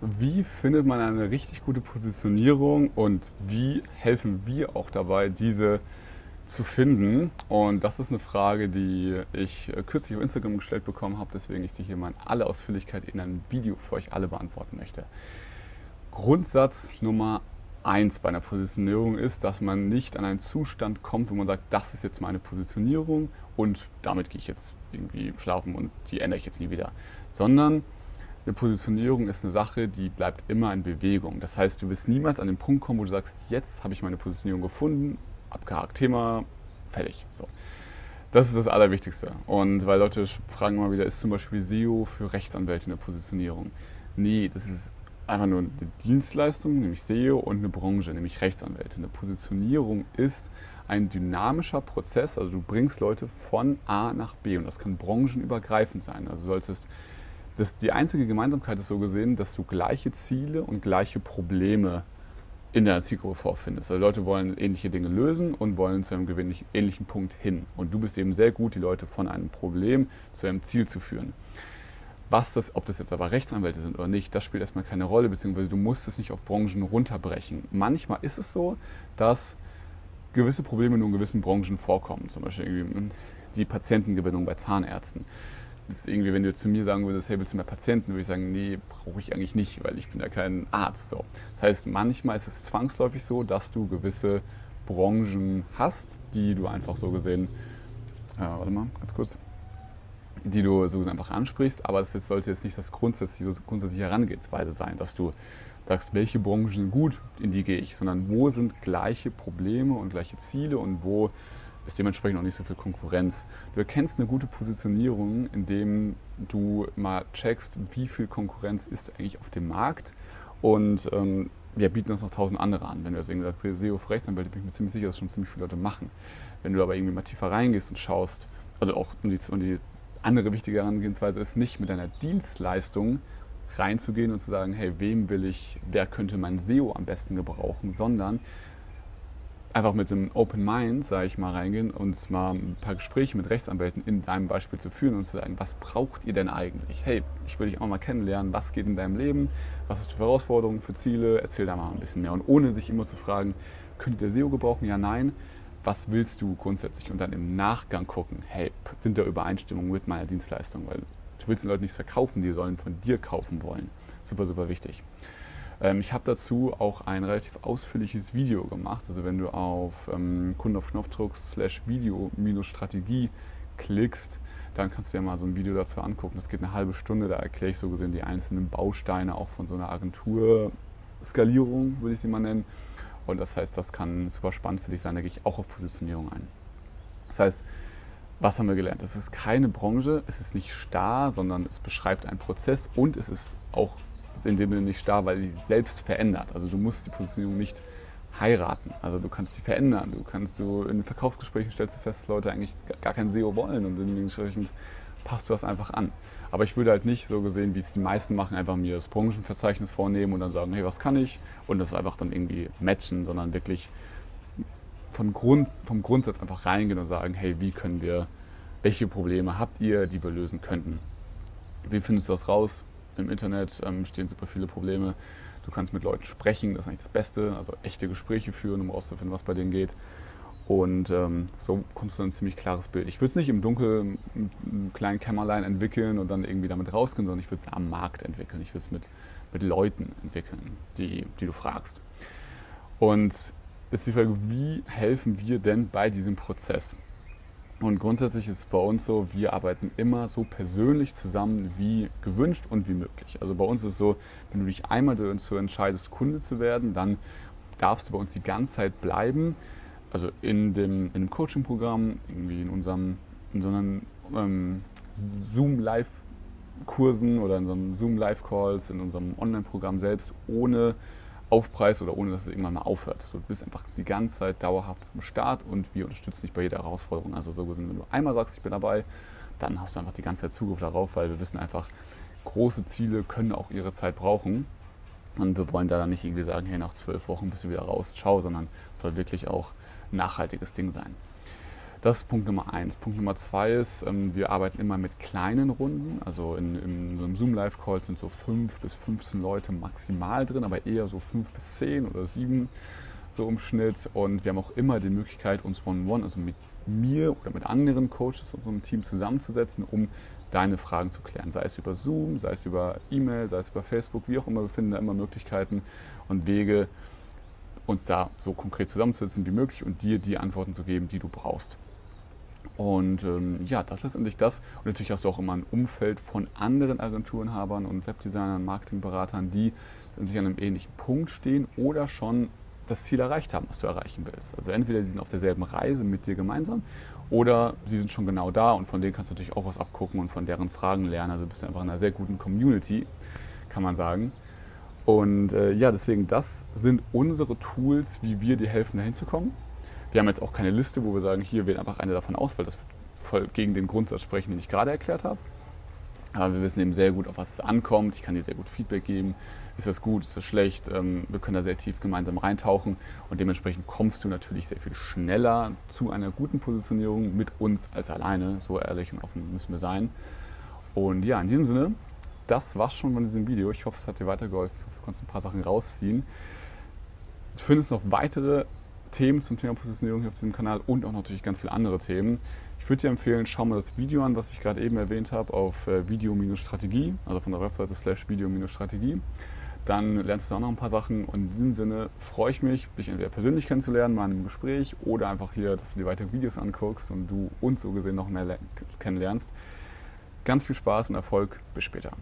wie findet man eine richtig gute Positionierung und wie helfen wir auch dabei, diese zu finden? Und das ist eine Frage, die ich kürzlich auf Instagram gestellt bekommen habe, deswegen ich sie hier mal in aller Ausführlichkeit in einem Video für euch alle beantworten möchte. Grundsatz Nummer eins bei einer Positionierung ist, dass man nicht an einen Zustand kommt, wo man sagt, das ist jetzt meine Positionierung und damit gehe ich jetzt irgendwie schlafen und die ändere ich jetzt nie wieder, sondern eine Positionierung ist eine Sache, die bleibt immer in Bewegung. Das heißt, du wirst niemals an den Punkt kommen, wo du sagst, jetzt habe ich meine Positionierung gefunden, abgehakt, Thema, fertig. So. Das ist das Allerwichtigste. Und weil Leute fragen immer wieder, ist zum Beispiel SEO für Rechtsanwälte eine Positionierung? Nee, das ist einfach nur eine Dienstleistung, nämlich SEO, und eine Branche, nämlich Rechtsanwälte. Eine Positionierung ist ein dynamischer Prozess, also du bringst Leute von A nach B und das kann branchenübergreifend sein. Also du solltest das, die einzige Gemeinsamkeit ist so gesehen, dass du gleiche Ziele und gleiche Probleme in deiner Zielgruppe vorfindest. Also Leute wollen ähnliche Dinge lösen und wollen zu einem ähnlichen Punkt hin. Und du bist eben sehr gut, die Leute von einem Problem zu einem Ziel zu führen. Was das, ob das jetzt aber Rechtsanwälte sind oder nicht, das spielt erstmal keine Rolle, beziehungsweise du musst es nicht auf Branchen runterbrechen. Manchmal ist es so, dass gewisse Probleme nur in gewissen Branchen vorkommen, zum Beispiel die Patientengewinnung bei Zahnärzten ist irgendwie, wenn du zu mir sagen würdest, hey, willst du mehr Patienten, würde ich sagen, nee, brauche ich eigentlich nicht, weil ich bin ja kein Arzt. So. Das heißt, manchmal ist es zwangsläufig so, dass du gewisse Branchen hast, die du einfach so gesehen, äh, warte mal, ganz kurz, die du so einfach ansprichst, aber das sollte jetzt nicht das grundsätzliche, grundsätzliche Herangehensweise sein, dass du sagst, welche Branchen sind gut, in die gehe ich, sondern wo sind gleiche Probleme und gleiche Ziele und wo ist dementsprechend auch nicht so viel Konkurrenz. Du erkennst eine gute Positionierung, indem du mal checkst, wie viel Konkurrenz ist eigentlich auf dem Markt und ähm, wir bieten das noch tausend andere an. Wenn du jetzt irgendwie sagst, SEO für Rechtsanwälte, bin ich mir ziemlich sicher, dass schon ziemlich viele Leute machen. Wenn du aber irgendwie mal tiefer reingehst und schaust, also auch und die, und die andere wichtige Herangehensweise ist nicht mit deiner Dienstleistung reinzugehen und zu sagen, hey, wem will ich, wer könnte mein SEO am besten gebrauchen, sondern einfach mit dem Open Mind, sage ich mal, reingehen und mal ein paar Gespräche mit Rechtsanwälten in deinem Beispiel zu führen und zu sagen, was braucht ihr denn eigentlich? Hey, ich will dich auch mal kennenlernen, was geht in deinem Leben, was hast du für Herausforderungen, für Ziele, erzähl da mal ein bisschen mehr. Und ohne sich immer zu fragen, könnt ihr SEO gebrauchen? Ja, nein. Was willst du grundsätzlich? Und dann im Nachgang gucken, hey, sind da Übereinstimmungen mit meiner Dienstleistung? Weil du willst den Leuten nichts verkaufen, die sollen von dir kaufen wollen. Super, super wichtig. Ähm, ich habe dazu auch ein relativ ausführliches Video gemacht. Also wenn du auf ähm, Kunden auf Knopfdruck slash Video-Strategie klickst, dann kannst du dir mal so ein Video dazu angucken. Das geht eine halbe Stunde, da erkläre ich so gesehen die einzelnen Bausteine auch von so einer Agentur-Skalierung, würde ich sie mal nennen. Und das heißt, das kann super spannend für dich sein. Da gehe ich auch auf Positionierung ein. Das heißt, was haben wir gelernt? Es ist keine Branche, es ist nicht starr, sondern es beschreibt einen Prozess und es ist auch in dem Sinne nicht starr, weil sie selbst verändert. Also du musst die Positionierung nicht heiraten. Also du kannst sie verändern. Du kannst du in Verkaufsgesprächen stellst du fest, dass Leute eigentlich gar kein SEO wollen und dementsprechend passt du das einfach an. Aber ich würde halt nicht so gesehen, wie es die meisten machen, einfach mir das Branchenverzeichnis vornehmen und dann sagen, hey, was kann ich? Und das einfach dann irgendwie matchen, sondern wirklich von Grund, vom Grundsatz einfach reingehen und sagen, hey, wie können wir, welche Probleme habt ihr, die wir lösen könnten? Wie findest du das raus? Im Internet ähm, stehen super viele Probleme. Du kannst mit Leuten sprechen, das ist eigentlich das Beste, also echte Gespräche führen, um herauszufinden, was bei denen geht. Und ähm, so kommst du dann ein ziemlich klares Bild. Ich würde es nicht im Dunkeln einem kleinen Kämmerlein entwickeln und dann irgendwie damit rausgehen, sondern ich würde es am Markt entwickeln. Ich würde es mit, mit Leuten entwickeln, die, die du fragst. Und ist die Frage, wie helfen wir denn bei diesem Prozess? Und grundsätzlich ist es bei uns so, wir arbeiten immer so persönlich zusammen wie gewünscht und wie möglich. Also bei uns ist es so, wenn du dich einmal dazu entscheidest, Kunde zu werden, dann darfst du bei uns die ganze Zeit bleiben. Also in dem, in dem Coaching-Programm, irgendwie in unserem, in so einem ähm, Zoom-Live-Kursen oder in so einem Zoom-Live-Calls, in unserem Online-Programm selbst, ohne Aufpreis oder ohne dass es irgendwann mal aufhört. So, du bist einfach die ganze Zeit dauerhaft am Start und wir unterstützen dich bei jeder Herausforderung. Also so gesehen, wenn du einmal sagst, ich bin dabei, dann hast du einfach die ganze Zeit Zugriff darauf, weil wir wissen einfach, große Ziele können auch ihre Zeit brauchen. Und wir wollen da dann nicht irgendwie sagen, hey, nach zwölf Wochen bist du wieder raus, ciao, sondern es soll wirklich auch ein nachhaltiges Ding sein. Das ist Punkt Nummer eins. Punkt Nummer zwei ist, ähm, wir arbeiten immer mit kleinen Runden. Also in, in so einem Zoom-Live-Call sind so fünf bis 15 Leute maximal drin, aber eher so fünf bis zehn oder sieben so im Schnitt. Und wir haben auch immer die Möglichkeit, uns one-on-one, also mit mir oder mit anderen Coaches in unserem Team zusammenzusetzen, um deine Fragen zu klären. Sei es über Zoom, sei es über E-Mail, sei es über Facebook, wie auch immer. Wir finden da immer Möglichkeiten und Wege, uns da so konkret zusammenzusetzen wie möglich und dir die Antworten zu geben, die du brauchst. Und ähm, ja, das ist letztendlich das. Und natürlich hast du auch immer ein Umfeld von anderen Agenturenhabern und Webdesignern, Marketingberatern, die natürlich an einem ähnlichen Punkt stehen oder schon das Ziel erreicht haben, was du erreichen willst. Also entweder sie sind auf derselben Reise mit dir gemeinsam oder sie sind schon genau da und von denen kannst du natürlich auch was abgucken und von deren Fragen lernen. Also bist du einfach in einer sehr guten Community, kann man sagen. Und äh, ja, deswegen, das sind unsere Tools, wie wir dir helfen, da hinzukommen. Wir haben jetzt auch keine Liste, wo wir sagen, hier wählen einfach eine davon aus, weil das voll gegen den Grundsatz sprechen, den ich gerade erklärt habe. Aber wir wissen eben sehr gut, auf was es ankommt. Ich kann dir sehr gut Feedback geben. Ist das gut, ist das schlecht? Ähm, wir können da sehr tief gemeinsam reintauchen und dementsprechend kommst du natürlich sehr viel schneller zu einer guten Positionierung mit uns als alleine. So ehrlich und offen müssen wir sein. Und ja, in diesem Sinne, das war's schon von diesem Video. Ich hoffe, es hat dir weitergeholfen. Ich hoffe, du konntest ein paar Sachen rausziehen. Du findest noch weitere Themen zum Thema Positionierung hier auf diesem Kanal und auch natürlich ganz viele andere Themen. Ich würde dir empfehlen, schau mal das Video an, was ich gerade eben erwähnt habe, auf äh, Video-Strategie, also von der Webseite slash Video-Strategie. Dann lernst du auch noch ein paar Sachen und in diesem Sinne freue ich mich, dich entweder persönlich kennenzulernen, mal in einem Gespräch oder einfach hier, dass du dir weitere Videos anguckst und du uns so gesehen noch mehr kennenlernst. Ganz viel Spaß und Erfolg. Bis später.